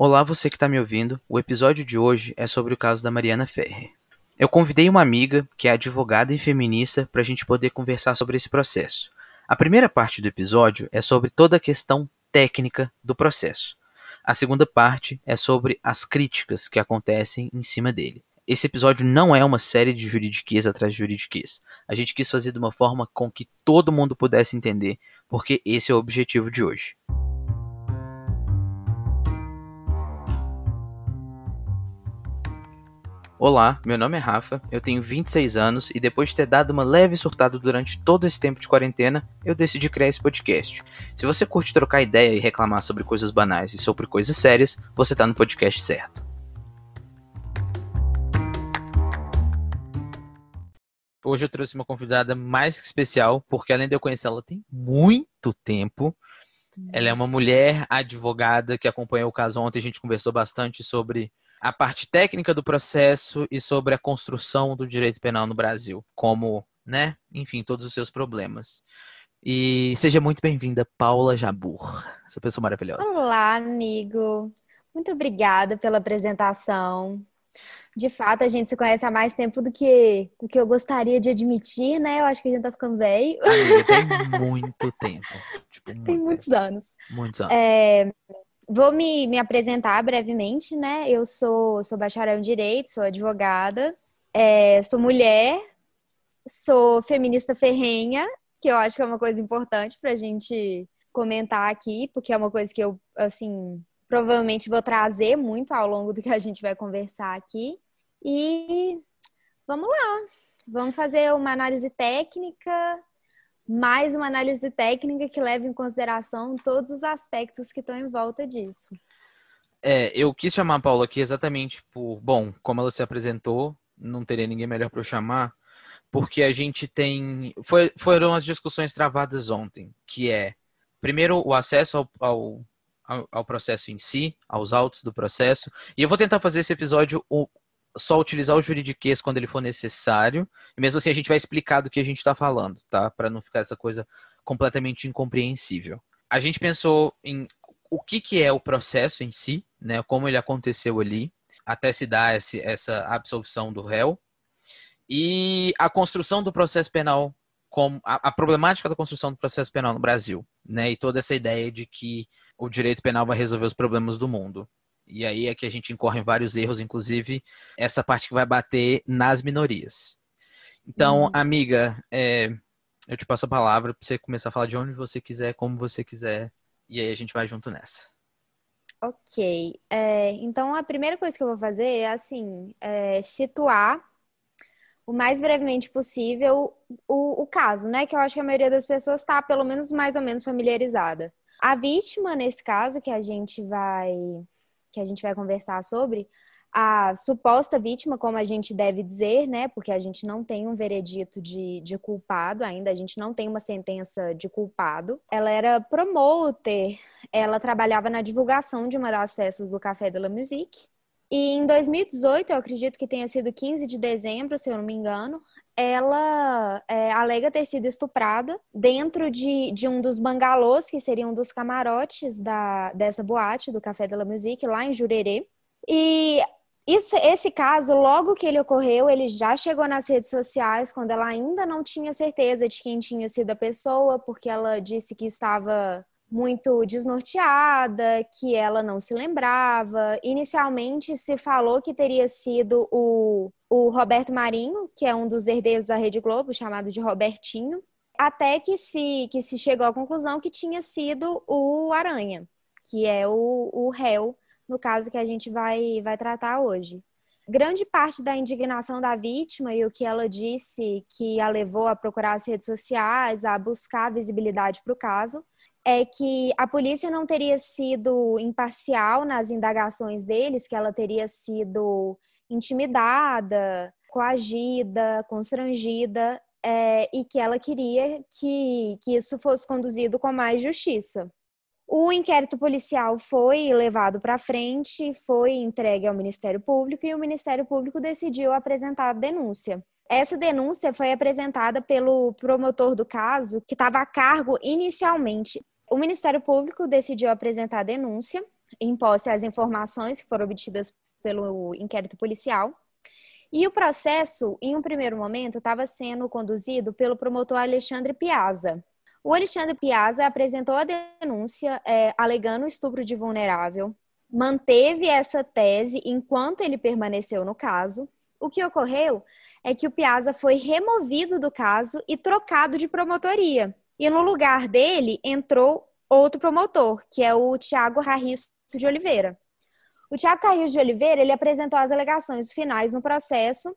Olá, você que está me ouvindo. O episódio de hoje é sobre o caso da Mariana Ferrer. Eu convidei uma amiga, que é advogada e feminista, para a gente poder conversar sobre esse processo. A primeira parte do episódio é sobre toda a questão técnica do processo. A segunda parte é sobre as críticas que acontecem em cima dele. Esse episódio não é uma série de juridiquês atrás de juridiquês. A gente quis fazer de uma forma com que todo mundo pudesse entender, porque esse é o objetivo de hoje. Olá, meu nome é Rafa, eu tenho 26 anos e depois de ter dado uma leve surtada durante todo esse tempo de quarentena, eu decidi criar esse podcast. Se você curte trocar ideia e reclamar sobre coisas banais e sobre coisas sérias, você está no podcast certo. Hoje eu trouxe uma convidada mais que especial, porque além de eu conhecer ela tem muito tempo, ela é uma mulher advogada que acompanhou o caso ontem. A gente conversou bastante sobre a parte técnica do processo e sobre a construção do direito penal no Brasil, como, né, enfim, todos os seus problemas. E seja muito bem-vinda, Paula Jabur, essa pessoa maravilhosa. Olá, amigo. Muito obrigada pela apresentação. De fato, a gente se conhece há mais tempo do que, do que eu gostaria de admitir, né? Eu acho que a gente tá ficando velho. Amiga, tem muito tempo. Tipo, muito tem muitos tempo. anos. Muitos anos. É, vou me, me apresentar brevemente, né? Eu sou, sou bacharel em Direito, sou advogada, é, sou mulher, sou feminista ferrenha, que eu acho que é uma coisa importante pra gente comentar aqui, porque é uma coisa que eu, assim, provavelmente vou trazer muito ao longo do que a gente vai conversar aqui. E vamos lá, vamos fazer uma análise técnica, mais uma análise técnica que leve em consideração todos os aspectos que estão em volta disso. É, eu quis chamar a Paula aqui exatamente por, bom, como ela se apresentou, não teria ninguém melhor para eu chamar, porque a gente tem, foi, foram as discussões travadas ontem, que é, primeiro, o acesso ao, ao, ao processo em si, aos autos do processo, e eu vou tentar fazer esse episódio o, só utilizar o juridiquês quando ele for necessário, e mesmo assim a gente vai explicar do que a gente está falando, tá? Para não ficar essa coisa completamente incompreensível. A gente pensou em o que, que é o processo em si, né? Como ele aconteceu ali, até se dar esse, essa absolvição do réu, e a construção do processo penal, como a, a problemática da construção do processo penal no Brasil, né? E toda essa ideia de que o direito penal vai resolver os problemas do mundo. E aí é que a gente incorre em vários erros, inclusive essa parte que vai bater nas minorias. Então, Uhum. amiga, é, eu te passo a palavra para você começar a falar de onde você quiser, como você quiser, e aí a gente vai junto nessa. Ok. É, então, a primeira coisa que eu vou fazer é, assim, é, situar o mais brevemente possível o, o caso, né? Que eu acho que a maioria das pessoas está, pelo menos, mais ou menos familiarizada. A vítima, nesse caso, que a gente vai, que a gente vai conversar sobre, a suposta vítima, como a gente deve dizer, né? Porque a gente não tem um veredito de, de culpado ainda, a gente não tem uma sentença de culpado. Ela era promoter, ela trabalhava na divulgação de uma das festas do Café de la Musique. E em 2018, eu acredito que tenha sido 15 de dezembro, se eu não me engano, ela é, alega ter sido estuprada dentro de, de um dos bangalôs, que seriam dos camarotes da, dessa boate, do Café de la Musique, lá em Jurerê. E isso, esse caso, logo que ele ocorreu, ele já chegou nas redes sociais, quando ela ainda não tinha certeza de quem tinha sido a pessoa, porque ela disse que estava muito desnorteada, que ela não se lembrava. Inicialmente se falou que teria sido o, o Roberto Marinho, que é um dos herdeiros da Rede Globo, chamado de Robertinho, até que se, que se chegou à conclusão que tinha sido o Aranha, que é o, o réu, no caso que a gente vai, vai tratar hoje. Grande parte da indignação da vítima e o que ela disse que a levou a procurar as redes sociais, a buscar visibilidade para o caso, é que a polícia não teria sido imparcial nas indagações deles, que ela teria sido intimidada, coagida, constrangida, é, e que ela queria que, que isso fosse conduzido com mais justiça. O inquérito policial foi levado para frente, foi entregue ao Ministério Público e o Ministério Público decidiu apresentar a denúncia. Essa denúncia foi apresentada pelo promotor do caso, que estava a cargo inicialmente. O Ministério Público decidiu apresentar denúncia em posse às informações que foram obtidas pelo inquérito policial. E o processo, em um primeiro momento, estava sendo conduzido pelo promotor Alexandre Piazza. O Alexandre Piazza apresentou a denúncia é, alegando estupro de vulnerável, manteve essa tese enquanto ele permaneceu no caso. O que ocorreu é que o Piazza foi removido do caso e trocado de promotoria. E no lugar dele entrou outro promotor, que é o Tiago Rarriço de Oliveira. O Tiago Carrilho de Oliveira, ele apresentou as alegações finais no processo,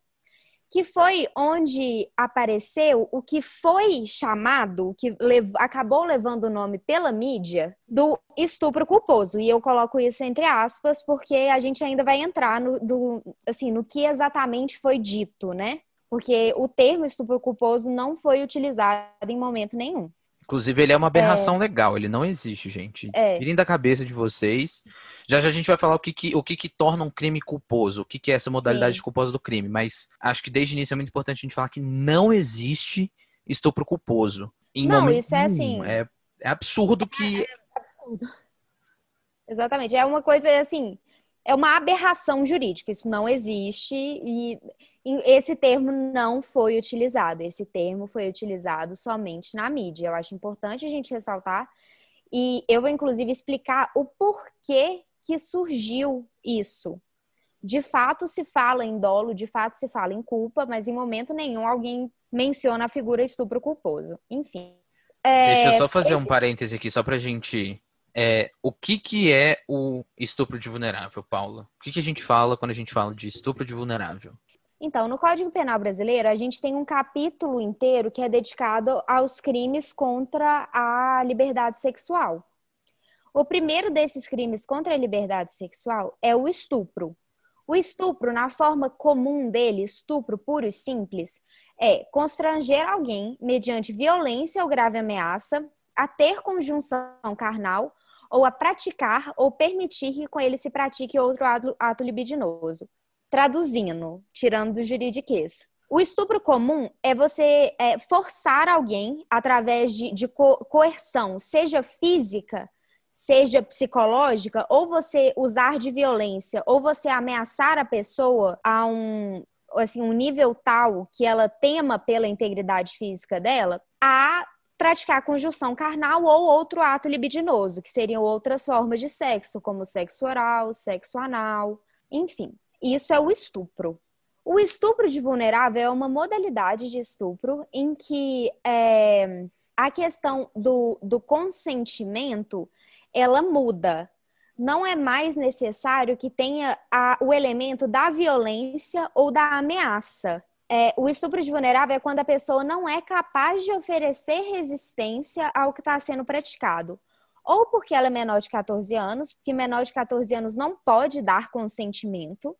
que foi onde apareceu o que foi chamado, que lev acabou levando o nome pela mídia, do estupro culposo. E eu coloco isso entre aspas, porque a gente ainda vai entrar no, do, assim, no que exatamente foi dito, né? Porque o termo estupro culposo não foi utilizado em momento nenhum. Inclusive, ele é uma aberração é... legal, ele não existe, gente. É. Tirem da cabeça de vocês. Já já a gente vai falar o que, que o que, que torna um crime culposo, o que, que é essa modalidade Sim. culposa do crime. Mas acho que desde o início é muito importante a gente falar que não existe estupro culposo. Em não, isso é assim. É, é absurdo que. É absurdo. Exatamente. É uma coisa assim. É uma aberração jurídica. Isso não existe. E esse termo não foi utilizado. Esse termo foi utilizado somente na mídia. Eu acho importante a gente ressaltar. E eu vou, inclusive, explicar o porquê que surgiu isso. De fato, se fala em dolo, de fato, se fala em culpa, mas em momento nenhum alguém menciona a figura estupro culposo. Enfim. É, Deixa eu só fazer esse... um parêntese aqui, só pra gente. É, o que, que é o estupro de vulnerável, Paula? O que, que a gente fala quando a gente fala de estupro de vulnerável? Então, no Código Penal brasileiro, a gente tem um capítulo inteiro que é dedicado aos crimes contra a liberdade sexual. O primeiro desses crimes contra a liberdade sexual é o estupro. O estupro, na forma comum dele, estupro puro e simples, é constranger alguém mediante violência ou grave ameaça a ter conjunção carnal ou a praticar ou permitir que com ele se pratique outro ato, libidinoso. Traduzindo, tirando do juridiquês. O estupro comum é você é, forçar alguém através de, de co coerção, seja física, seja psicológica, ou você usar de violência, ou você ameaçar a pessoa a um, assim, um nível tal que ela tema pela integridade física dela, a praticar conjunção carnal ou outro ato libidinoso, que seriam outras formas de sexo, como sexo oral, sexo anal, enfim. Isso é o estupro. O estupro de vulnerável é uma modalidade de estupro em que é, a questão do, do consentimento ela muda. Não é mais necessário que tenha a, o elemento da violência ou da ameaça. É, o estupro de vulnerável é quando a pessoa não é capaz de oferecer resistência ao que está sendo praticado ou porque ela é menor de 14 anos, porque menor de 14 anos não pode dar consentimento,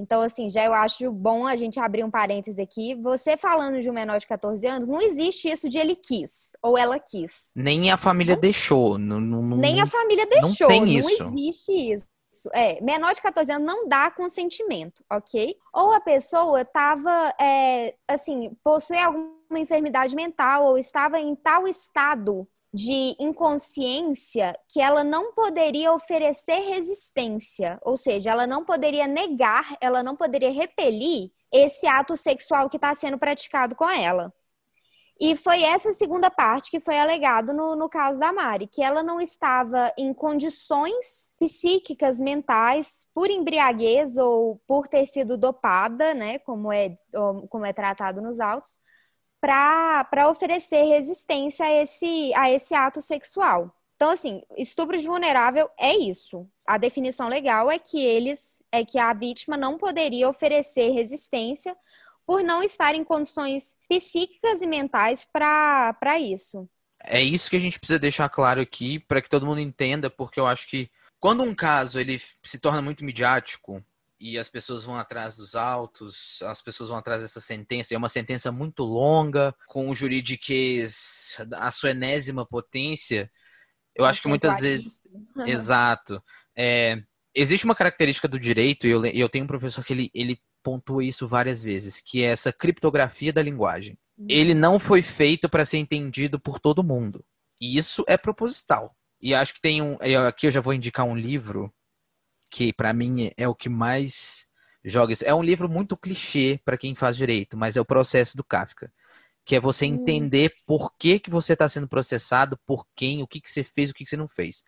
então, assim, já eu acho bom a gente abrir um parêntese aqui. Você falando de um menor de 14 anos, não existe isso de ele quis ou ela quis. Nem a família não, deixou. Não, não, nem a família deixou. Não, tem isso. não existe isso. É, menor de 14 anos não dá consentimento, ok? Ou a pessoa estava, é, assim, possui alguma enfermidade mental ou estava em tal estado de inconsciência que ela não poderia oferecer resistência, ou seja, ela não poderia negar, ela não poderia repelir esse ato sexual que está sendo praticado com ela. E foi essa segunda parte que foi alegado no, no caso da Mari, que ela não estava em condições psíquicas, mentais, por embriaguez ou por ter sido dopada, né, como é, como é tratado nos autos, para oferecer resistência a esse, a esse ato sexual. Então, assim, estupro de vulnerável é isso. A definição legal é que eles, é que a vítima não poderia oferecer resistência por não estar em condições psíquicas e mentais para isso. É isso que a gente precisa deixar claro aqui para que todo mundo entenda, porque eu acho que quando um caso ele se torna muito midiático, e as pessoas vão atrás dos autos, as pessoas vão atrás dessa sentença. É uma sentença muito longa, com o juridiquês, a sua enésima potência. Eu acho que muitas vezes. Exato. É, existe uma característica do direito, e eu, eu tenho um professor que ele, ele pontua isso várias vezes, que é essa criptografia da linguagem. Uhum. Ele não foi feito para ser entendido por todo mundo. E isso é proposital. E acho que tem um. Aqui eu já vou indicar um livro que, para mim, é o que mais joga isso. É um livro muito clichê para quem faz direito, mas é o processo do Kafka. Que é você hum. entender por que, que você está sendo processado, por quem, o que, que você fez, o que, que você não fez.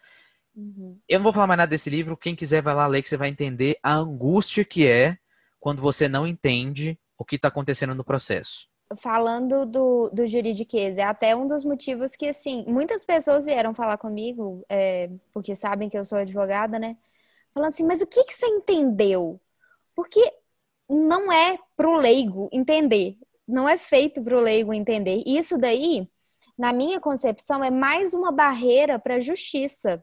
Uhum. Eu não vou falar mais nada desse livro. Quem quiser vai lá ler que você vai entender a angústia que é quando você não entende o que está acontecendo no processo. Falando do, do juridiquês, é até um dos motivos que, assim, muitas pessoas vieram falar comigo, é, porque sabem que eu sou advogada, né? Falando assim, mas o que, que você entendeu? Porque não é pro leigo entender, não é feito pro leigo entender. Isso daí, na minha concepção, é mais uma barreira para a justiça.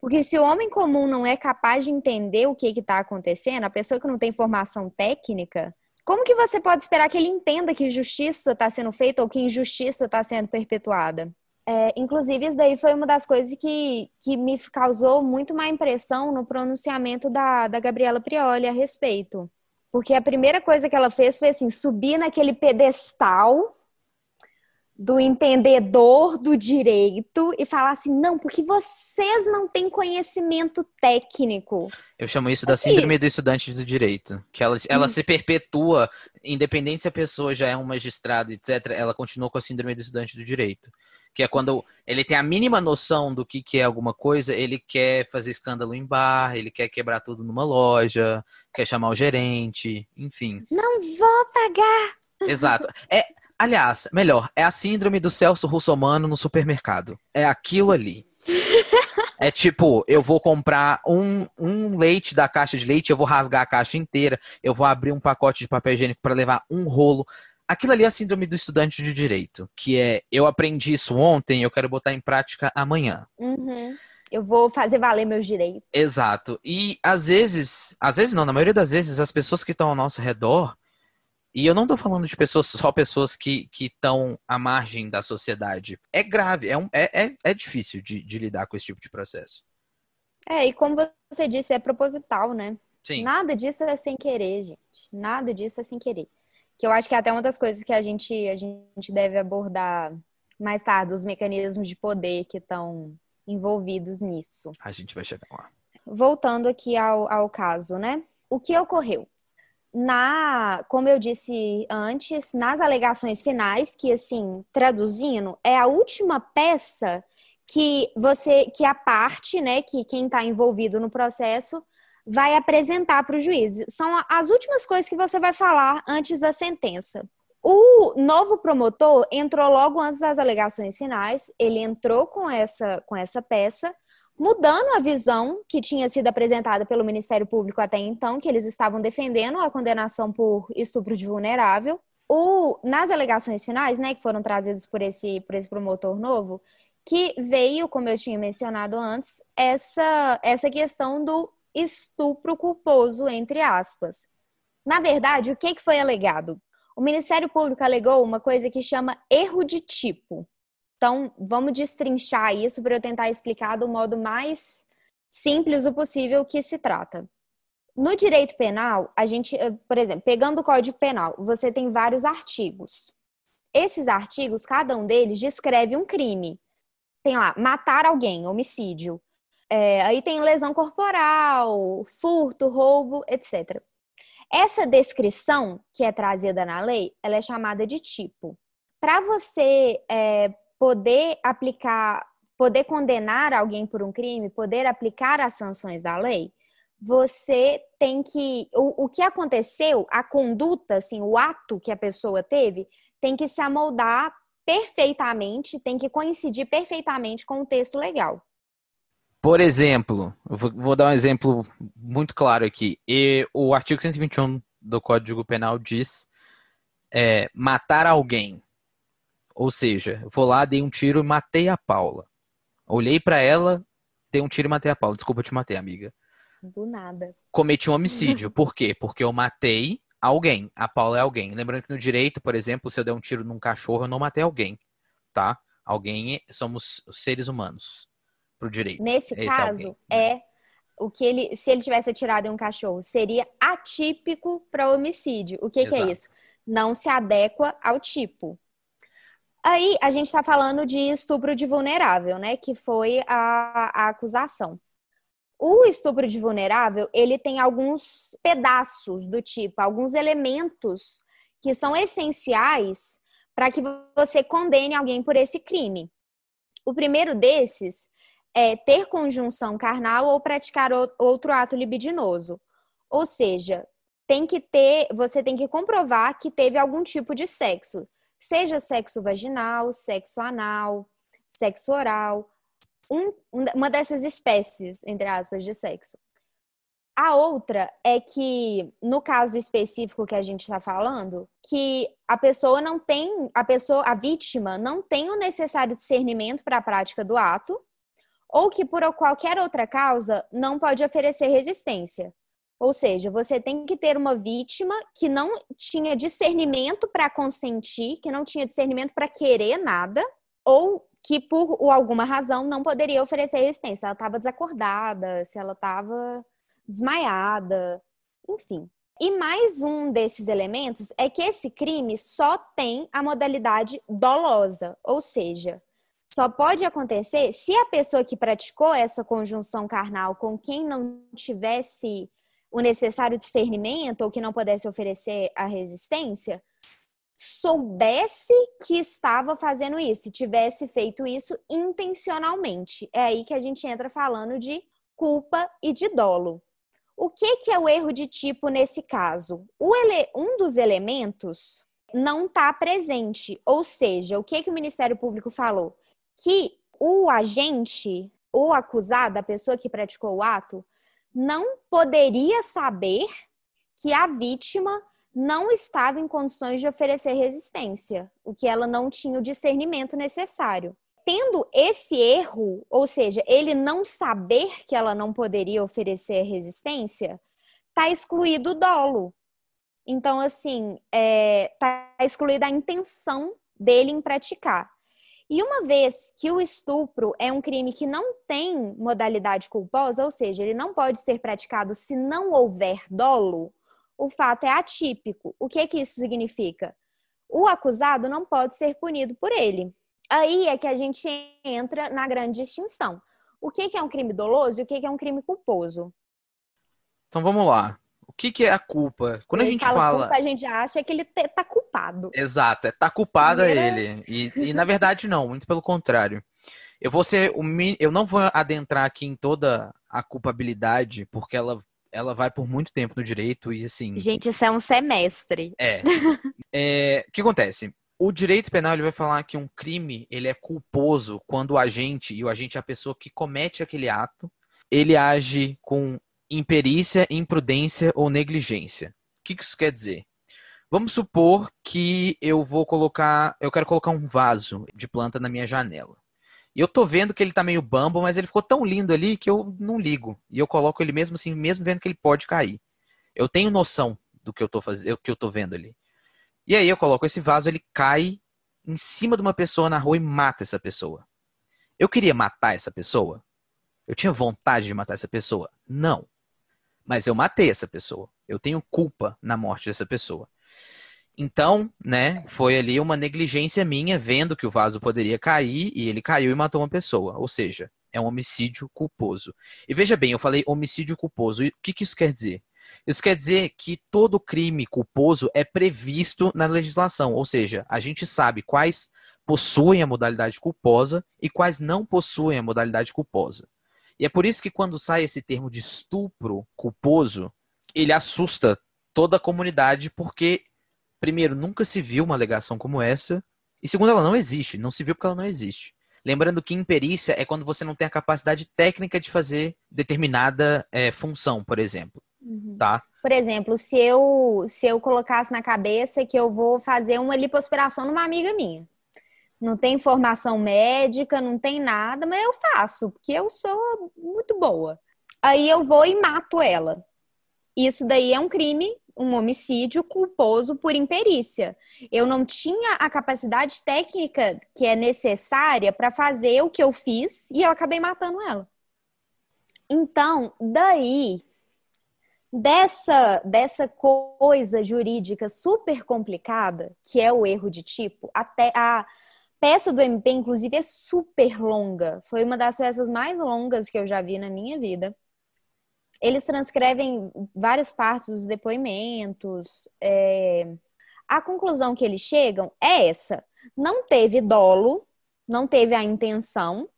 Porque se o homem comum não é capaz de entender o que está acontecendo, a pessoa que não tem formação técnica, como que você pode esperar que ele entenda que justiça está sendo feita ou que injustiça está sendo perpetuada? É, inclusive, isso daí foi uma das coisas que, que me causou muito má impressão no pronunciamento da, da Gabriela Prioli a respeito. Porque a primeira coisa que ela fez foi assim, subir naquele pedestal do entendedor do direito e falar assim, não, porque vocês não têm conhecimento técnico. Eu chamo isso da síndrome do estudante do direito, que ela, ela se perpetua, independente se a pessoa já é um magistrado, etc., ela continua com a síndrome do estudante do direito. Que é quando ele tem a mínima noção do que, que é alguma coisa, ele quer fazer escândalo em bar, ele quer quebrar tudo numa loja, quer chamar o gerente, enfim. Não vou pagar! Exato. É, Aliás, melhor, é a síndrome do Celso Russomano no supermercado. É aquilo ali. É tipo, eu vou comprar um, um leite da caixa de leite, eu vou rasgar a caixa inteira, eu vou abrir um pacote de papel higiênico para levar um rolo. Aquilo ali é a síndrome do estudante de direito, que é eu aprendi isso ontem, eu quero botar em prática amanhã. Uhum. Eu vou fazer valer meus direitos. Exato. E às vezes, às vezes não, na maioria das vezes, as pessoas que estão ao nosso redor, e eu não estou falando de pessoas, só pessoas que estão à margem da sociedade. É grave, é, um, é, é, é difícil de, de, lidar com esse tipo de processo. É, e como você disse, é proposital, né? Sim. Nada disso é sem querer, gente. Nada disso é sem querer. Que eu acho que é até uma das coisas que a gente, a gente deve abordar mais tarde, os mecanismos de poder que estão envolvidos nisso. A gente vai chegar lá. Voltando aqui ao, ao caso, né? O que ocorreu? na, como eu disse antes, nas alegações finais, que assim, traduzindo, é a última peça que você, que a parte, né, que quem está envolvido no processo vai apresentar para o juiz. São as últimas coisas que você vai falar antes da sentença. O novo promotor entrou logo antes das alegações finais, ele entrou com essa, com essa peça mudando a visão que tinha sido apresentada pelo Ministério Público até então, que eles estavam defendendo a condenação por estupro de vulnerável. O, nas alegações finais, né, que foram trazidas por esse, por esse promotor novo, que veio, como eu tinha mencionado antes, essa, essa questão do estupro culposo, entre aspas. Na verdade, o que, foi alegado? O Ministério Público alegou uma coisa que chama erro de tipo. Então, vamos destrinchar isso para eu tentar explicar do modo mais simples o possível o que se trata. No direito penal, a gente, eh, por exemplo, pegando o Código Penal, você tem vários artigos. Esses artigos, cada um deles descreve um crime. Tem lá, matar alguém, homicídio. É, aí tem lesão corporal, furto, roubo, etc. Essa descrição que é trazida na lei, ela é chamada de tipo. Para você é, poder aplicar, poder condenar alguém por um crime, poder aplicar as sanções da lei, você tem que. O, o que aconteceu, a conduta, assim, o ato que a pessoa teve, tem que se amoldar perfeitamente, tem que coincidir perfeitamente com o texto legal. Por exemplo, vou dar um exemplo muito claro aqui. E o artigo 121 do Código Penal diz é, matar alguém ou seja, vou lá, dei um tiro e matei a Paula. Olhei para ela, dei um tiro e matei a Paula. Desculpa, eu te matei, amiga. Do nada. Cometi um homicídio. Por quê? Porque eu matei alguém. A Paula é alguém. Lembrando que no direito, por exemplo, se eu der um tiro num cachorro, eu não matei alguém. Tá? Alguém somos seres humanos. Pro direito. Nesse Esse caso, é, é o que ele, se ele tivesse atirado em um cachorro, seria atípico para homicídio. O que, que, é isso? Não se adequa ao tipo. Aí a gente está falando de estupro de vulnerável, né? Que foi a, a acusação. O estupro de vulnerável, ele tem alguns pedaços do tipo, alguns elementos que são essenciais para que você condene alguém por esse crime. O primeiro desses é ter conjunção carnal ou praticar outro ato libidinoso. Ou seja, tem que ter, você tem que comprovar que teve algum tipo de sexo, seja sexo vaginal, sexo anal, sexo oral, um, uma dessas espécies, entre aspas, de sexo. A outra é que, no caso específico que a gente está falando, que a pessoa não tem, a pessoa, a vítima não tem o necessário discernimento para a prática do ato, ou que por qualquer outra causa não pode oferecer resistência. Ou seja, você tem que ter uma vítima que não tinha discernimento para consentir, que não tinha discernimento para querer nada, ou que por alguma razão não poderia oferecer resistência. Ela estava desacordada, se ela estava desmaiada, enfim. E mais um desses elementos é que esse crime só tem a modalidade dolosa, ou seja, só pode acontecer se a pessoa que praticou essa conjunção carnal com quem não tivesse o necessário discernimento ou que não pudesse oferecer a resistência soubesse que estava fazendo isso, tivesse feito isso intencionalmente. É aí que a gente entra falando de culpa e de dolo. O que, que é o erro de tipo nesse caso? Ele... Um dos elementos não está presente, ou seja, o que, que o Ministério Público falou? Que o agente, o acusado, a pessoa que praticou o ato, não poderia saber que a vítima não estava em condições de oferecer resistência, o que ela não tinha o discernimento necessário. Tendo esse erro, ou seja, ele não saber que ela não poderia oferecer resistência, está excluído o dolo. Então, assim, está é, tá excluída a intenção dele em praticar. E uma vez que o estupro é um crime que não tem modalidade culposa, ou seja, ele não pode ser praticado se não houver dolo, o fato é atípico. O que, que isso significa? O acusado não pode ser punido por ele. Aí é que a gente entra na grande distinção. O que, que é um crime doloso e o que, que é um crime culposo? Então vamos lá. O que, que é a culpa? Quando ele a gente fala. Culpa, a gente acha que ele tá culpado. Exato, é tá culpado Primeira... ele. E, e na verdade não, muito pelo contrário. Eu vou ser o eu não vou adentrar aqui em toda a culpabilidade, porque ela ela vai por muito tempo no direito e assim. Gente, isso é um semestre. É. é o que acontece? O direito penal ele vai falar que um crime ele é culposo quando o agente e o agente é a pessoa que comete aquele ato, ele age com imperícia, imprudência ou negligência. O que isso quer dizer? Vamos supor que eu vou colocar, eu quero colocar um vaso de planta na minha janela. E eu tô vendo que ele tá meio bambo, mas ele ficou tão lindo ali que eu não ligo. E eu coloco ele mesmo assim, mesmo vendo que ele pode cair. Eu tenho noção do que eu tô fazendo, que eu tô vendo ali. E aí eu coloco esse vaso, ele cai em cima de uma pessoa na rua e mata essa pessoa. Eu queria matar essa pessoa? Eu tinha vontade de matar essa pessoa? Não. Mas eu matei essa pessoa. Eu tenho culpa na morte dessa pessoa. Então, né, foi ali uma negligência minha, vendo que o vaso poderia cair e ele caiu e matou uma pessoa. Ou seja, é um homicídio culposo. E veja bem, eu falei homicídio culposo. E o que, que isso quer dizer? Isso quer dizer que todo crime culposo é previsto na legislação, ou seja, a gente sabe quais possuem a modalidade culposa e quais não possuem a modalidade culposa. E é por isso que quando sai esse termo de estupro culposo, ele assusta toda a comunidade, porque primeiro, nunca se viu uma alegação como essa. E segundo, ela não existe. Não se viu porque ela não existe. Lembrando que imperícia é quando você não tem a capacidade técnica de fazer determinada é, função, por exemplo. Uhum. Tá? Por exemplo, se eu, se eu colocasse na cabeça que eu vou fazer uma lipoaspiração numa amiga minha. Não tem formação médica, não tem nada, mas eu faço, porque eu sou muito boa. Aí eu vou e mato ela. Isso daí é um crime um homicídio culposo por imperícia. Eu não tinha a capacidade técnica que é necessária para fazer o que eu fiz e eu acabei matando ela. Então, daí dessa dessa coisa jurídica super complicada, que é o erro de tipo, até a peça do MP, inclusive, é super longa. Foi uma das peças mais longas que eu já vi na minha vida. Eles transcrevem várias partes dos depoimentos. É... A conclusão que eles chegam é essa: não teve dolo, não teve a intenção,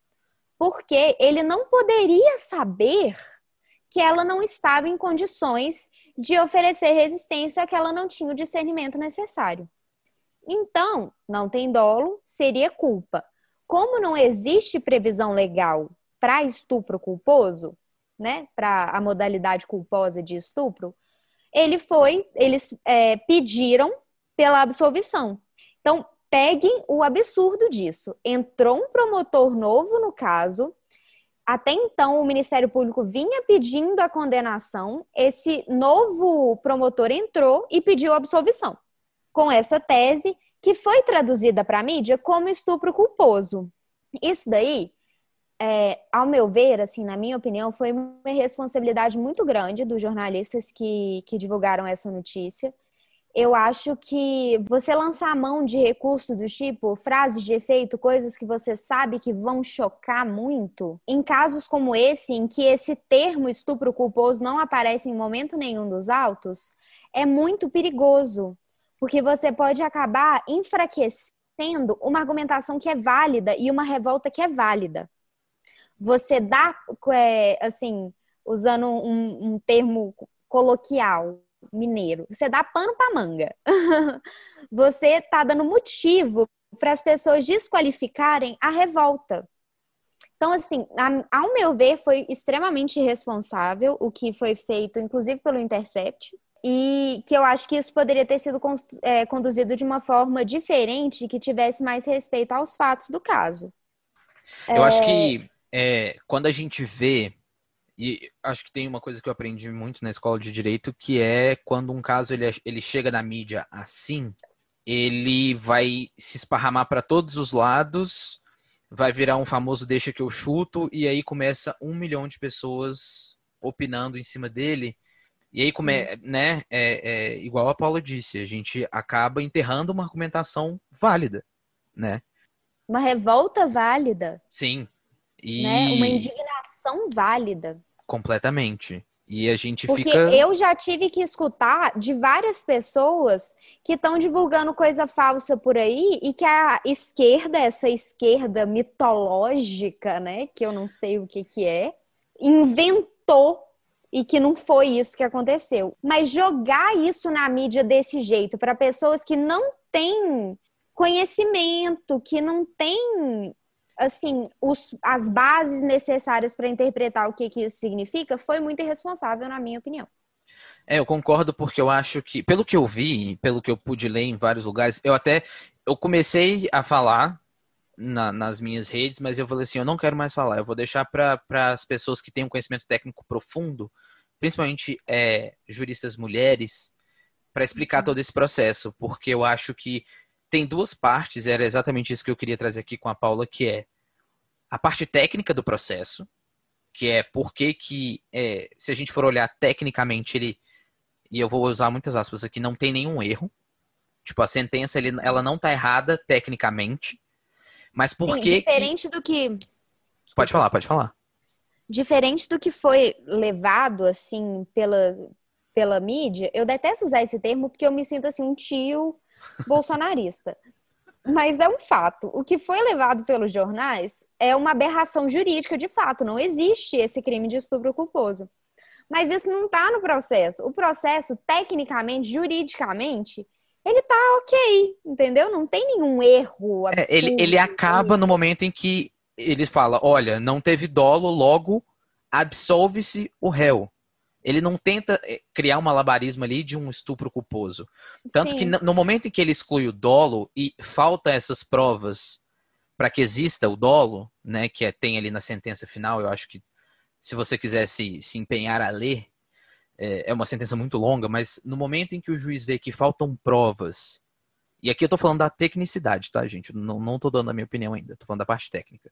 porque ele não poderia saber que ela não estava em condições de oferecer resistência, que ela não tinha o discernimento necessário. Então, não tem dolo, seria culpa. Como não existe previsão legal para estupro culposo, né, para a modalidade culposa de estupro, ele foi, eles é, pediram pela absolvição. Então, peguem o absurdo disso. Entrou um promotor novo no caso. Até então, o Ministério Público vinha pedindo a condenação. Esse novo promotor entrou e pediu absolvição com essa tese que foi traduzida para a mídia como estupro culposo. Isso daí, é, ao meu ver, assim, na minha opinião, foi uma responsabilidade muito grande dos jornalistas que, que divulgaram essa notícia. Eu acho que você lançar a mão de recursos do tipo frases de efeito, coisas que você sabe que vão chocar muito, em casos como esse, em que esse termo estupro culposo não aparece em momento nenhum dos autos, é muito perigoso porque você pode acabar enfraquecendo uma argumentação que é válida e uma revolta que é válida. Você dá, é, assim, usando um, um termo coloquial mineiro, você dá pano para manga. você está dando motivo para as pessoas desqualificarem a revolta. Então, assim, ao meu ver, foi extremamente irresponsável o que foi feito, inclusive pelo Intercept, e que eu acho que isso poderia ter sido é, conduzido de uma forma diferente, que tivesse mais respeito aos fatos do caso. Eu é... acho que é, quando a gente vê, e acho que tem uma coisa que eu aprendi muito na escola de direito, que é quando um caso ele, ele chega na mídia assim, ele vai se esparramar para todos os lados, vai virar um famoso deixa que eu chuto, e aí começa um milhão de pessoas opinando em cima dele e aí, como é, né, é, é, igual a Paula disse, a gente acaba enterrando uma argumentação válida, né? Uma revolta válida. Sim. E... Né? Uma indignação válida. Completamente. E a gente Porque fica. eu já tive que escutar de várias pessoas que estão divulgando coisa falsa por aí e que a esquerda, essa esquerda mitológica, né, que eu não sei o que que é, inventou e que não foi isso que aconteceu. Mas jogar isso na mídia desse jeito para pessoas que não têm conhecimento, que não têm assim os, as bases necessárias para interpretar o que, que isso significa, foi muito irresponsável, na minha opinião. É, eu concordo porque eu acho que, pelo que eu vi, pelo que eu pude ler em vários lugares, eu até eu comecei a falar na, nas minhas redes, mas eu falei assim, eu não quero mais falar, eu vou deixar para as pessoas que têm um conhecimento técnico profundo principalmente é, juristas mulheres, para explicar uhum. todo esse processo, porque eu acho que tem duas partes, era exatamente isso que eu queria trazer aqui com a Paula, que é a parte técnica do processo, que é porque que, é, se a gente for olhar tecnicamente, ele, e eu vou usar muitas aspas aqui, não tem nenhum erro, tipo, a sentença, ele, ela não tá errada tecnicamente, mas por Sim, que... diferente que... do que... Pode falar, pode falar diferente do que foi levado assim pela pela mídia, eu detesto usar esse termo porque eu me sinto assim um tio bolsonarista. Mas é um fato. O que foi levado pelos jornais é uma aberração jurídica de fato. Não existe esse crime de estupro culposo. Mas isso não está no processo. O processo, tecnicamente, juridicamente, ele tá ok, entendeu? Não tem nenhum erro. Absurdo, é, ele, ele acaba no momento em que ele fala: olha, não teve dolo, logo absolve-se o réu. Ele não tenta eh, criar um malabarismo ali de um estupro culposo. Tanto Sim. que no momento em que ele exclui o dolo e falta essas provas para que exista o dolo, né, que é, tem ali na sentença final, eu acho que se você quiser se, se empenhar a ler, é, é uma sentença muito longa, mas no momento em que o juiz vê que faltam provas e aqui eu tô falando da tecnicidade, tá, gente? Não, não tô dando a minha opinião ainda, tô falando da parte técnica.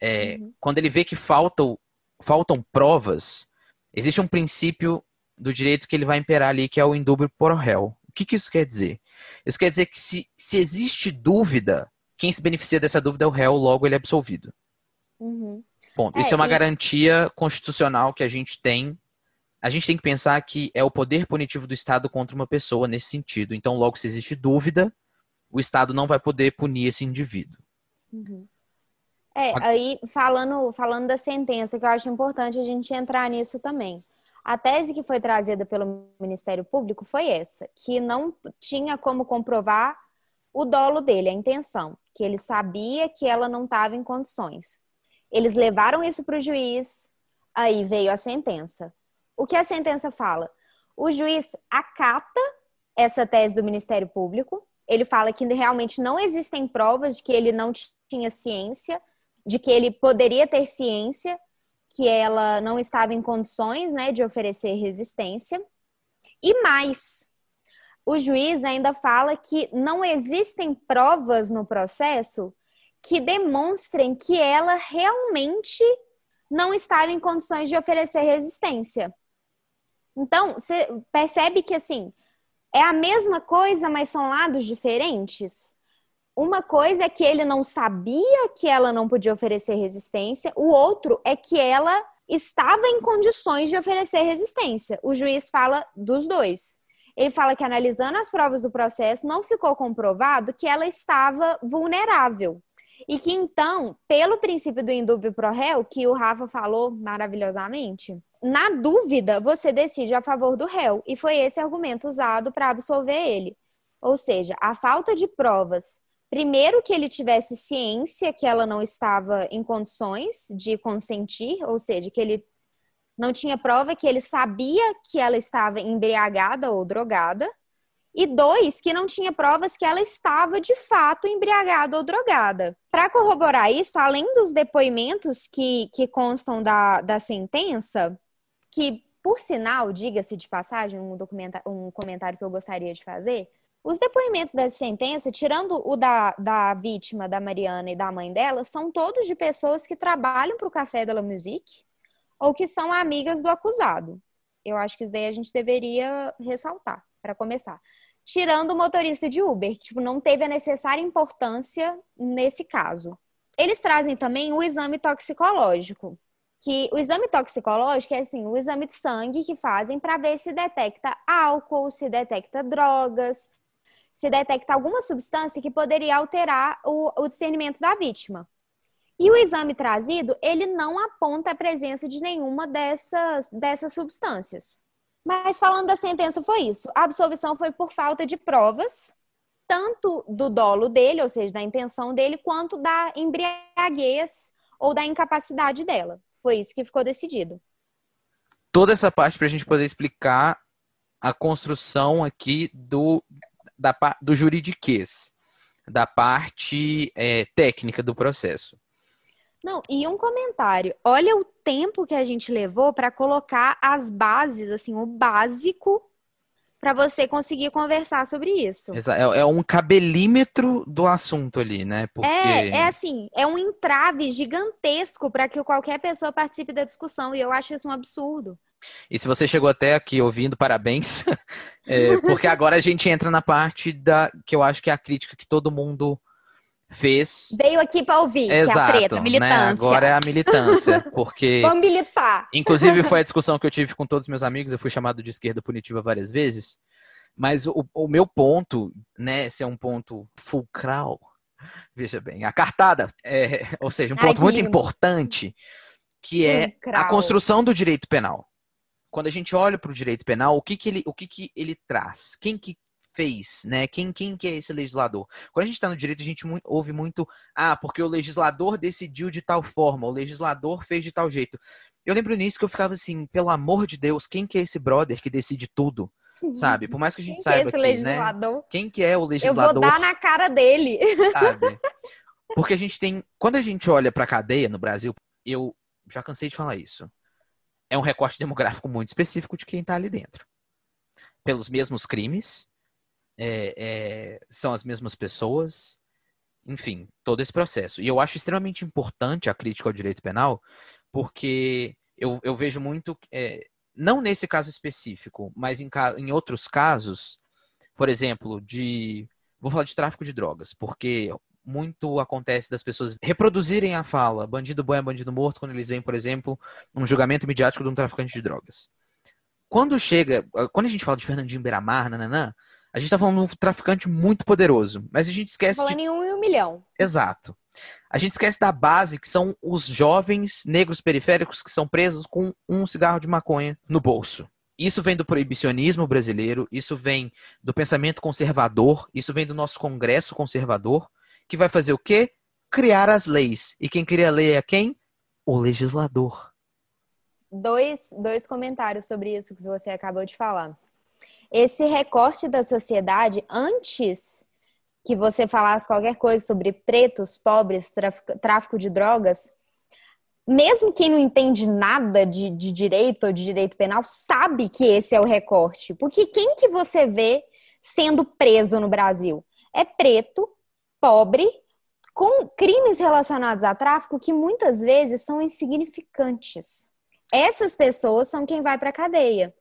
É, uhum. Quando ele vê que faltam, faltam provas, existe um princípio do direito que ele vai imperar ali, que é o indúbio por réu. O que, que isso quer dizer? Isso quer dizer que se, se existe dúvida quem se beneficia dessa dúvida é o réu, logo ele é absolvido. Uhum. Ponto. É, Isso é uma e- garantia constitucional que a gente tem. A gente tem que pensar que é o poder punitivo do Estado contra uma pessoa nesse sentido. Então, logo, se existe dúvida, o Estado não vai poder punir esse indivíduo. Uhum. É, aí falando, falando da sentença, que eu acho importante a gente entrar nisso também. A tese que foi trazida pelo Ministério Público foi essa, que não tinha como comprovar o dolo dele, a intenção, que ele sabia que ela não estava em condições. Eles levaram isso para o juiz, aí veio a sentença. O que a sentença fala? O juiz acata essa tese do Ministério Público, ele fala que realmente não existem provas de que ele não tinha ciência, de que ele poderia ter ciência, que ela não estava em condições né, de oferecer resistência. E mais, o juiz ainda fala que não existem provas no processo que demonstrem que ela realmente não estava em condições de oferecer resistência. Então, você percebe que assim, é a mesma coisa, mas são lados diferentes? Uma coisa é que ele não sabia que ela não podia oferecer resistência, o outro é que ela estava em condições de oferecer resistência. O juiz fala dos dois. Ele fala que analisando as provas do processo, não ficou comprovado que ela estava vulnerável. E que então, pelo princípio do indúbio pro réu, que o Rafa falou maravilhosamente, na dúvida, você decide a favor do réu. E foi esse argumento usado para absolver ele. Ou seja, a falta de provas Primeiro, que ele tivesse ciência que ela não estava em condições de consentir, ou seja, que ele não tinha prova que ele sabia que ela estava embriagada ou drogada. E dois, que não tinha provas que ela estava de fato embriagada ou drogada. Para corroborar isso, além dos depoimentos que, que constam da, da sentença, que, por sinal, diga-se de passagem, um, um comentário que eu gostaria de fazer, os depoimentos dessa sentença, tirando o da, da vítima, da Mariana e da mãe dela, são todos de pessoas que trabalham para o Café de la Musique ou que são amigas do acusado. Eu acho que isso daí a gente deveria ressaltar, para começar. Tirando o motorista de Uber, que tipo, não teve a necessária importância nesse caso. Eles trazem também o exame toxicológico, que o exame toxicológico é assim, o exame de sangue que fazem para ver se detecta álcool, se detecta drogas, se detecta alguma substância que poderia alterar o, o discernimento da vítima. E o exame trazido, ele não aponta a presença de nenhuma dessas, dessas substâncias. Mas falando da sentença, foi isso. A absolvição foi por falta de provas, tanto do dolo dele, ou seja, da intenção dele, quanto da embriaguez ou da incapacidade dela. Foi isso que ficou decidido. Toda essa parte para a gente poder explicar a construção aqui do, da, do juridiquês, da parte é, técnica do processo. Não, e um comentário. Olha o tempo que a gente levou para colocar as bases, assim, o básico, para você conseguir conversar sobre isso. É, é um cabelímetro do assunto ali, né? Porque É, é assim, é um entrave gigantesco para que qualquer pessoa participe da discussão, e eu acho isso um absurdo. E se você chegou até aqui ouvindo, parabéns. É, porque agora a gente entra na parte da que eu acho que é a crítica que todo mundo fez. Veio aqui para ouvir, que é a Exato, treta, a né? militância. Agora é a militância, porque Vamos militar. inclusive foi a discussão que eu tive com todos os meus amigos, eu fui chamado de esquerda punitiva várias vezes, mas o, o meu ponto, né, esse é um ponto fulcral, veja bem, a cartada, é, ou seja, um Ai, ponto que muito importante, que é a Fulcral. construção do direito penal. Quando a gente olha para o direito penal, o que, que, ele, o que, que ele traz? Quem que fez, né? Quem, quem que é esse legislador? Quando a gente está no direito, a gente mu- ouve muito, ah, porque o legislador decidiu de tal forma, o legislador fez de tal jeito. Eu lembro nisso que eu ficava assim, pelo amor de Deus, quem que é esse brother que decide tudo, sabe? Por mais que a gente Quem que é saiba esse né? legislador? Quem que é o Eu legislador? vou dar na cara dele. sabe? Porque a gente tem. Quando a gente olha para a cadeia no Brasil, eu já cansei de falar isso. É um recorte demográfico muito específico de quem está ali dentro. Pelos mesmos crimes, é, é, são as mesmas pessoas, enfim, todo esse processo. E eu acho extremamente importante a crítica ao direito penal, porque eu, eu vejo muito, é, não nesse caso específico, mas em, em outros casos, por exemplo, de. Vou falar de tráfico de drogas, porque muito acontece das pessoas reproduzirem a fala bandido bom é bandido morto quando eles veem, por exemplo, um julgamento midiático de um traficante de drogas. Quando chega, quando a gente fala de Fernandinho Beiramar, nananã, a gente tá falando de um traficante muito poderoso, mas a gente esquece falando de... em um e um milhão. Exato. A gente esquece da base, que são os jovens negros periféricos que são presos com um cigarro de maconha no bolso. Isso vem do proibicionismo brasileiro, isso vem do pensamento conservador, isso vem do nosso Congresso conservador, que vai fazer o quê? Criar as leis. E quem cria a lei é quem? O legislador. Dois, dois comentários sobre isso que você acabou de falar. Esse recorte da sociedade, antes que você falasse qualquer coisa sobre pretos, pobres, tráfico, tráfico de drogas, mesmo quem não entende nada de, de direito ou de direito penal sabe que esse é o recorte. Porque quem que você vê sendo preso no Brasil? É preto, pobre, com crimes relacionados a tráfico que muitas vezes são insignificantes. Essas pessoas são quem vai para a cadeia.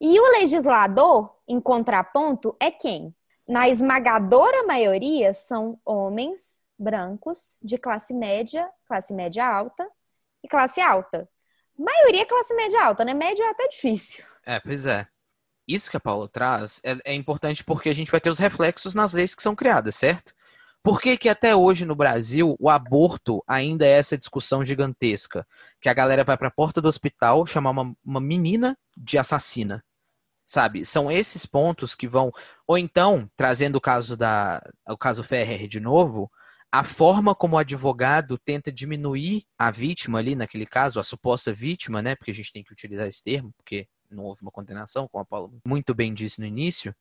E o legislador, em contraponto, é quem? Na esmagadora maioria, são homens brancos de classe média, classe média alta, e classe alta. maioria é classe média alta, né? Média é até difícil. É, pois é. Isso que a Paula traz é, é, importante porque a gente vai ter os reflexos nas leis que são criadas, certo? Por que, que até hoje no Brasil o aborto ainda é essa discussão gigantesca? Que a galera vai para a porta do hospital chamar uma, uma menina de assassina. Sabe? São esses pontos que vão. Ou então, trazendo o caso da. o caso Ferrer de novo, a forma como o advogado tenta diminuir a vítima ali, naquele caso, a suposta vítima, né? Porque a gente tem que utilizar esse termo, porque não houve uma condenação, como a Paula muito bem disse no início,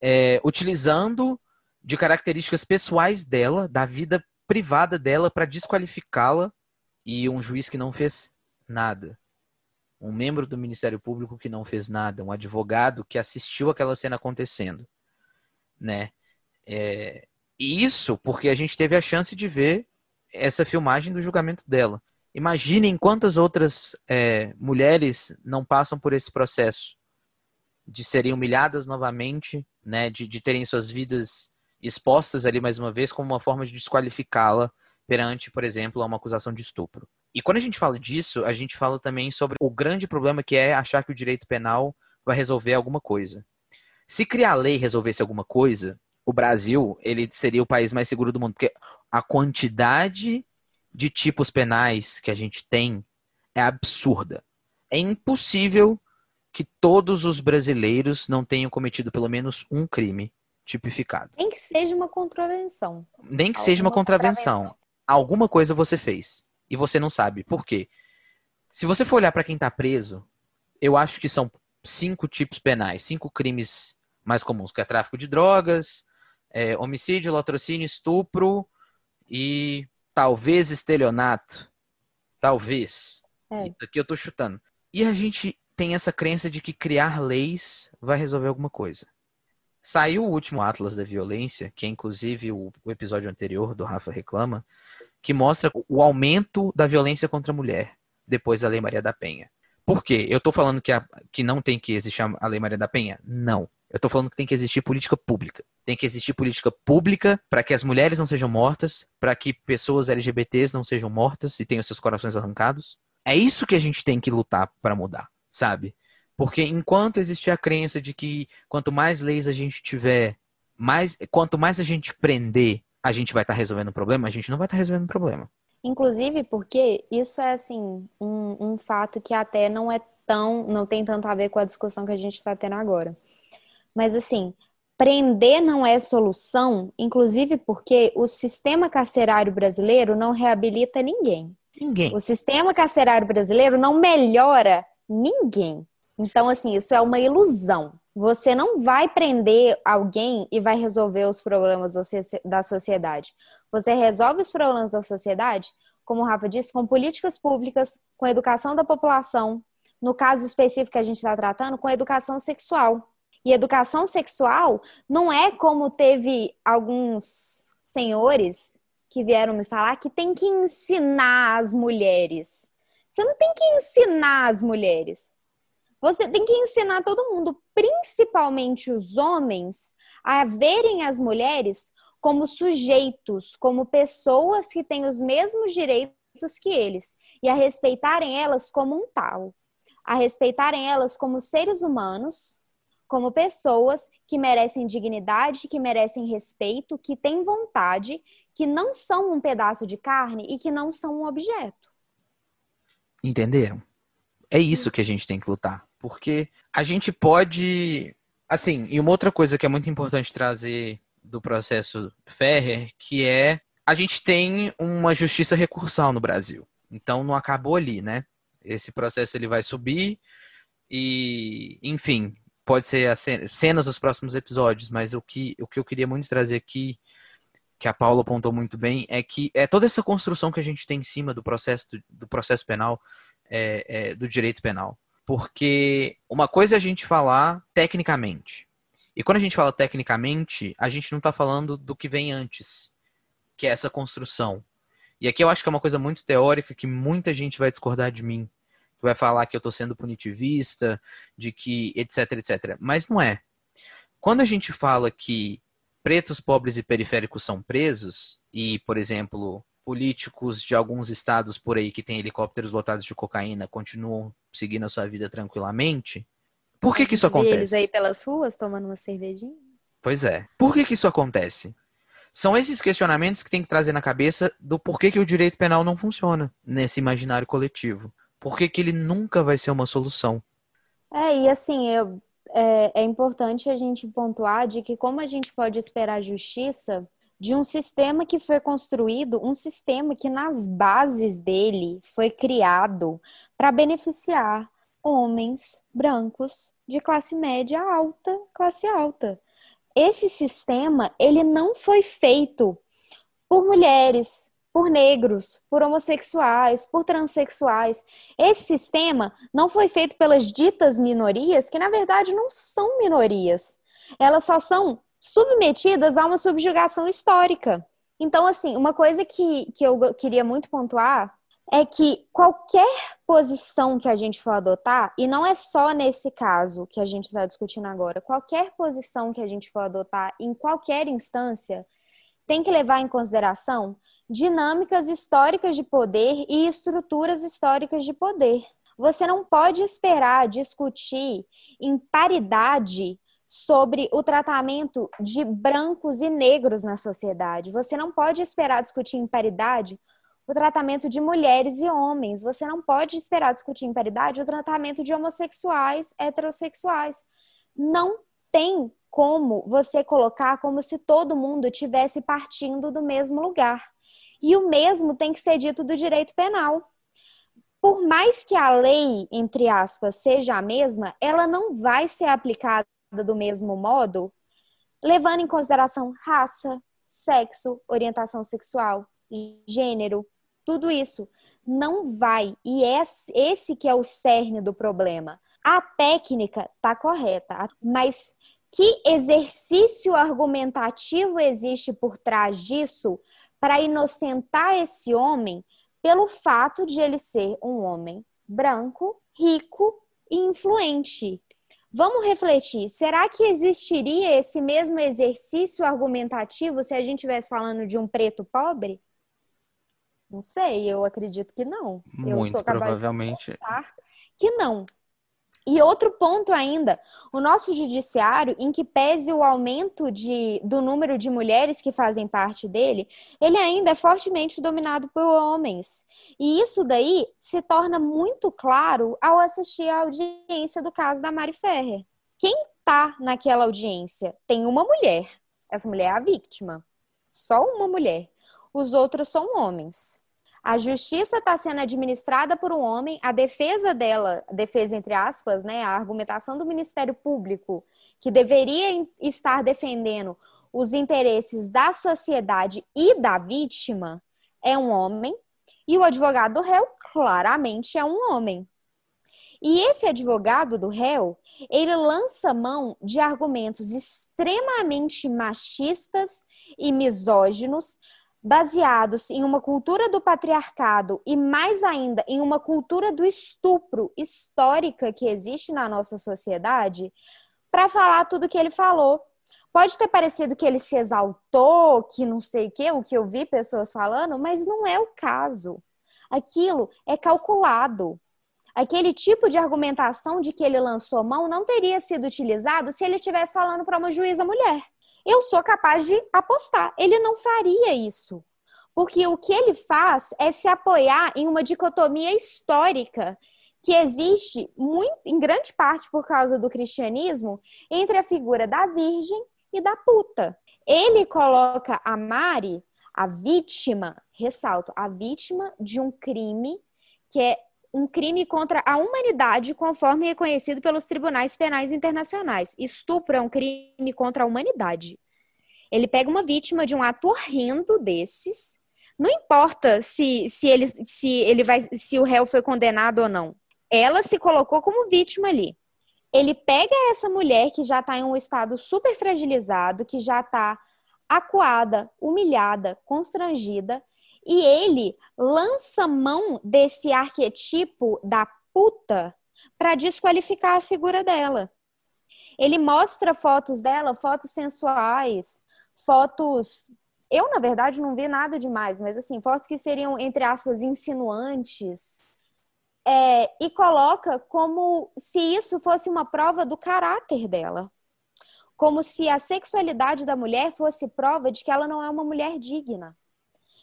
é, utilizando de características pessoais dela, da vida privada dela, para desqualificá-la e um juiz que não fez nada. Um membro do Ministério Público que não fez nada, um advogado que assistiu aquela cena acontecendo, né? É, e isso porque a gente teve a chance de ver essa filmagem do julgamento dela. Imaginem quantas outras é, mulheres não passam por esse processo de serem humilhadas novamente, né, de, de terem suas vidas expostas ali mais uma vez como uma forma de desqualificá-la perante, por exemplo, a uma acusação de estupro. E quando a gente fala disso, a gente fala também sobre o grande problema que é achar que o direito penal vai resolver alguma coisa. Se criar lei resolvesse alguma coisa, o Brasil ele seria o país mais seguro do mundo, porque a quantidade de tipos penais que a gente tem é absurda. É impossível que todos os brasileiros não tenham cometido pelo menos um crime tipificado. Nem que seja uma contravenção. Nem que Alguma seja uma contravenção. contravenção. Alguma coisa você fez e você não sabe. Por quê? Se você for olhar para quem está preso, eu acho que são cinco tipos penais, cinco crimes mais comuns, que é tráfico de drogas, é, homicídio, latrocínio, estupro e talvez estelionato. Talvez. É. Aqui eu tô chutando. E a gente tem essa crença de que criar leis vai resolver alguma coisa. Saiu o último Atlas da Violência, que é inclusive o, o episódio anterior do Rafa Reclama, que mostra o aumento da violência contra a mulher depois da Lei Maria da Penha. Por quê? Eu tô falando que, a, que não tem que existir a Lei Maria da Penha? Não. Eu estou falando que tem que existir política pública. Tem que existir política pública para que as mulheres não sejam mortas, para que pessoas LGBTs não sejam mortas e tenham seus corações arrancados. É isso que a gente tem que lutar para mudar, sabe? Porque enquanto existir a crença de que quanto mais leis a gente tiver, mais, quanto mais a gente prender, a gente vai estar tá resolvendo o problema, a gente não vai estar tá resolvendo o problema. Inclusive porque isso é assim um, um fato que até não é tão, não tem tanto a ver com a discussão que a gente está tendo agora. Mas assim, prender não é solução, inclusive porque o sistema carcerário brasileiro não reabilita ninguém. Ninguém. O sistema carcerário brasileiro não melhora ninguém. Então, assim, isso é uma ilusão. Você não vai prender alguém e vai resolver os problemas da sociedade. Você resolve os problemas da sociedade, como o Rafa disse, com políticas públicas, com educação da população. No caso específico que a gente está tratando, com educação sexual. E educação sexual não é como teve alguns senhores que vieram me falar que tem que ensinar as mulheres. Você não tem que ensinar as mulheres. Você tem que ensinar todo mundo, principalmente os homens, a verem as mulheres como sujeitos, como pessoas que têm os mesmos direitos que eles, e a respeitarem elas como um tal, a respeitarem elas como seres humanos, como pessoas que merecem dignidade, que merecem respeito, que têm vontade, que não são um pedaço de carne e que não são um objeto. Entenderam? É isso que a gente tem que lutar. Porque a gente pode. Assim, e uma outra coisa que é muito importante trazer do processo Ferrer, que é a gente tem uma justiça recursal no Brasil. Então não acabou ali, né? Esse processo ele vai subir e, enfim, pode ser cenas dos próximos episódios, mas o que, o que eu queria muito trazer aqui, que a Paula apontou muito bem, é que é toda essa construção que a gente tem em cima do processo, do, do processo penal, é, é, do direito penal. Porque uma coisa é a gente falar tecnicamente. E quando a gente fala tecnicamente, a gente não está falando do que vem antes, que é essa construção. E aqui eu acho que é uma coisa muito teórica que muita gente vai discordar de mim que vai falar que eu estou sendo punitivista, de que etc, etc. Mas não é. Quando a gente fala que pretos, pobres e periféricos são presos, e, por exemplo, políticos de alguns estados por aí que têm helicópteros lotados de cocaína continuam seguindo a sua vida tranquilamente, por que que isso acontece? Eles aí pelas ruas tomando uma cervejinha? Pois é. Por que que isso acontece? São esses questionamentos que tem que trazer na cabeça do porquê que o direito penal não funciona nesse imaginário coletivo por que, que ele nunca vai ser uma solução? É, e assim, eu, é, é importante a gente pontuar de que como a gente pode esperar justiça de um sistema que foi construído, um sistema que nas bases dele foi criado para beneficiar homens brancos de classe média alta, classe alta. Esse sistema, ele não foi feito por mulheres, por negros, por homossexuais, por transexuais. Esse sistema não foi feito pelas ditas minorias, que na verdade não são minorias. Elas só são submetidas a uma subjugação histórica. Então, assim, uma coisa que, que eu queria muito pontuar é que qualquer posição que a gente for adotar, e não é só nesse caso que a gente está discutindo agora, qualquer posição que a gente for adotar em qualquer instância, tem que levar em consideração dinâmicas históricas de poder e estruturas históricas de poder. Você não pode esperar discutir em paridade sobre o tratamento de brancos e negros na sociedade. Você não pode esperar discutir em paridade o tratamento de mulheres e homens. Você não pode esperar discutir em paridade o tratamento de homossexuais, heterossexuais. Não tem como você colocar como se todo mundo tivesse partindo do mesmo lugar. E o mesmo tem que ser dito do direito penal. Por mais que a lei, entre aspas, seja a mesma, ela não vai ser aplicada do mesmo modo, levando em consideração raça, sexo, orientação sexual, gênero, tudo isso. Não vai. E é esse que é o cerne do problema. A técnica está correta, mas que exercício argumentativo existe por trás disso para inocentar esse homem pelo fato de ele ser um homem branco, rico e influente. Vamos refletir, será que existiria esse mesmo exercício argumentativo se a gente estivesse falando de um preto pobre? Não sei, eu acredito que não. Muito provavelmente. que não. E outro ponto ainda, o nosso judiciário, em que pese o aumento de, do número de mulheres que fazem parte dele, ele ainda é fortemente dominado por homens. E isso daí se torna muito claro ao assistir a audiência do caso da Mari Ferrer. Quem está naquela audiência tem uma mulher. Essa mulher é a vítima. Só uma mulher. Os outros são homens. A justiça está sendo administrada por um homem, a defesa dela, defesa entre aspas, né, a argumentação do Ministério Público, que deveria estar defendendo os interesses da sociedade e da vítima, é um homem, e o advogado do réu claramente é um homem. E esse advogado do réu, ele lança mão de argumentos extremamente machistas e misóginos baseados em uma cultura do patriarcado e mais ainda em uma cultura do estupro histórica que existe na nossa sociedade, para falar tudo que ele falou. Pode ter parecido que ele se exaltou, que não sei o que, o que eu vi pessoas falando, mas não é o caso. Aquilo é calculado. Aquele tipo de argumentação de que ele lançou mão não teria sido utilizado se ele estivesse falando para uma juíza mulher. Eu sou capaz de apostar. Ele não faria isso. Porque o que ele faz é se apoiar em uma dicotomia histórica que existe muito, em grande parte por causa do cristianismo entre a figura da virgem e da puta. Ele coloca a Mari, a vítima, ressalto, a vítima de um crime que é um crime contra a humanidade, conforme reconhecido pelos tribunais penais internacionais. Estupro é um crime contra a humanidade. Ele pega uma vítima de um ato horrendo desses. Não importa se, se, ele, se, ele vai, se o réu foi condenado ou não. Ela se colocou como vítima ali. Ele pega essa mulher que já está em um estado super fragilizado, que já está acuada, humilhada, constrangida, e ele lança mão desse arquetipo da puta para desqualificar a figura dela. Ele mostra fotos dela, fotos sensuais, fotos. Eu, na verdade, não vi nada demais, mas assim, fotos que seriam, entre aspas, insinuantes, é, e coloca como se isso fosse uma prova do caráter dela. Como se a sexualidade da mulher fosse prova de que ela não é uma mulher digna.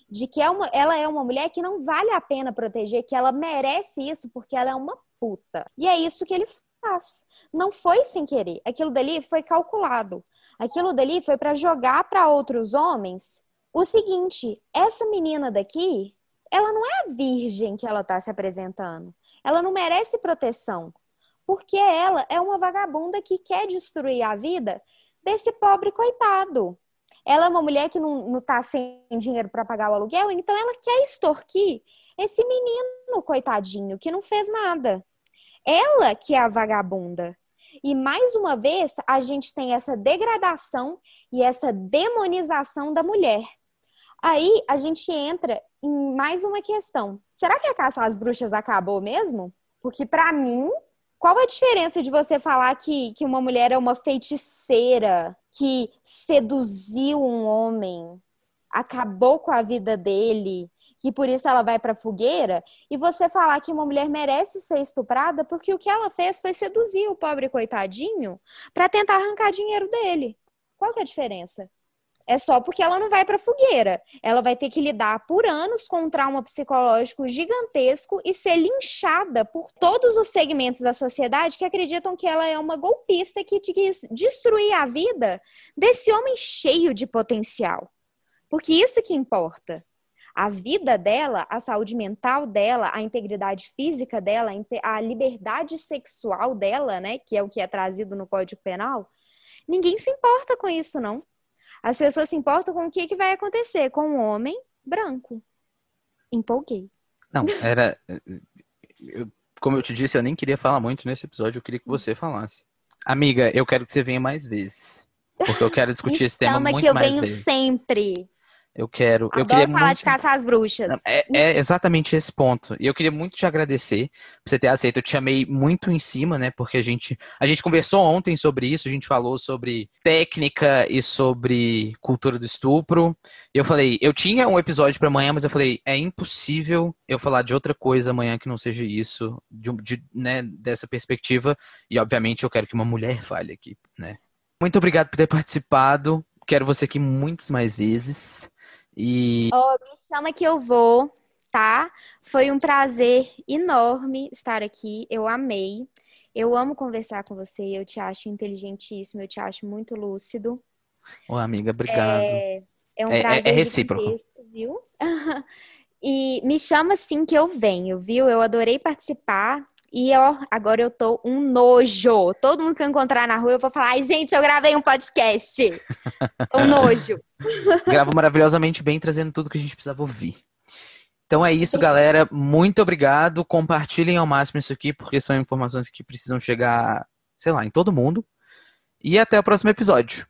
De que é uma, ela é uma mulher que não vale a pena proteger, que ela merece isso porque ela é uma puta. E é isso que ele faz. Não foi sem querer. Aquilo dali foi calculado. Aquilo dali foi para jogar para outros homens o seguinte: essa menina daqui, ela não é a virgem que ela está se apresentando. Ela não merece proteção, porque ela é uma vagabunda que quer destruir a vida desse pobre coitado. Ela é uma mulher que não está sem dinheiro para pagar o aluguel, então ela quer extorquir esse menino coitadinho que não fez nada. Ela que é a vagabunda. E mais uma vez, a gente tem essa degradação e essa demonização da mulher. Aí a gente entra em mais uma questão. Será que a caça às bruxas acabou mesmo? Porque para mim, qual a diferença de você falar que, que uma mulher é uma feiticeira que seduziu um homem, acabou com a vida dele, que por isso ela vai para fogueira, e você falar que uma mulher merece ser estuprada porque o que ela fez foi seduzir o pobre coitadinho para tentar arrancar dinheiro dele? Qual que é a diferença? É só porque ela não vai para fogueira. Ela vai ter que lidar por anos com um trauma psicológico gigantesco e ser linchada por todos os segmentos da sociedade que acreditam que ela é uma golpista que quis destruir a vida desse homem cheio de potencial. Porque isso que importa. A vida dela, a saúde mental dela, a integridade física dela, a liberdade sexual dela, né, que é o que é trazido no Código Penal, ninguém se importa com isso, não. As pessoas se importam com o que, que vai acontecer com um homem branco. Empolguei. Não, era. Eu, como eu te disse, eu nem queria falar muito nesse episódio, eu queria que você falasse. Amiga, eu quero que você venha mais vezes. Porque eu quero discutir esse tema muito mais vezes. que eu venho sempre. Eu quero. Adoro eu queria falar muito... de caçar as bruxas. É, é, exatamente esse ponto. E eu queria muito te agradecer por você ter aceito. Eu te chamei muito em cima, né? Porque a gente, a gente conversou ontem sobre isso, a gente falou sobre técnica e sobre cultura do estupro. E eu falei, eu tinha um episódio para amanhã, mas eu falei, é impossível eu falar de outra coisa amanhã que não seja isso, de, de, né, dessa perspectiva. E obviamente eu quero que uma mulher fale aqui, né? Muito obrigado por ter participado. Quero você aqui muitas mais vezes. E. Oh, me chama que eu vou, tá? Foi um prazer enorme estar aqui. Eu amei. Eu amo conversar com você. Eu te acho inteligentíssimo. Eu te acho muito lúcido. Ô, amiga, obrigado. É, é um é, prazer é, é recíproco. viu? e me chama sim que eu venho, viu? Eu adorei participar. E ó, agora eu tô um nojo. Todo mundo que eu encontrar na rua, eu vou falar, ai, gente, eu gravei um podcast. um nojo. Gravo maravilhosamente bem, trazendo tudo que a gente precisava ouvir. Então é isso, galera. Muito obrigado. Compartilhem ao máximo isso aqui, porque são informações que precisam chegar, sei lá, em todo mundo. E até o próximo episódio.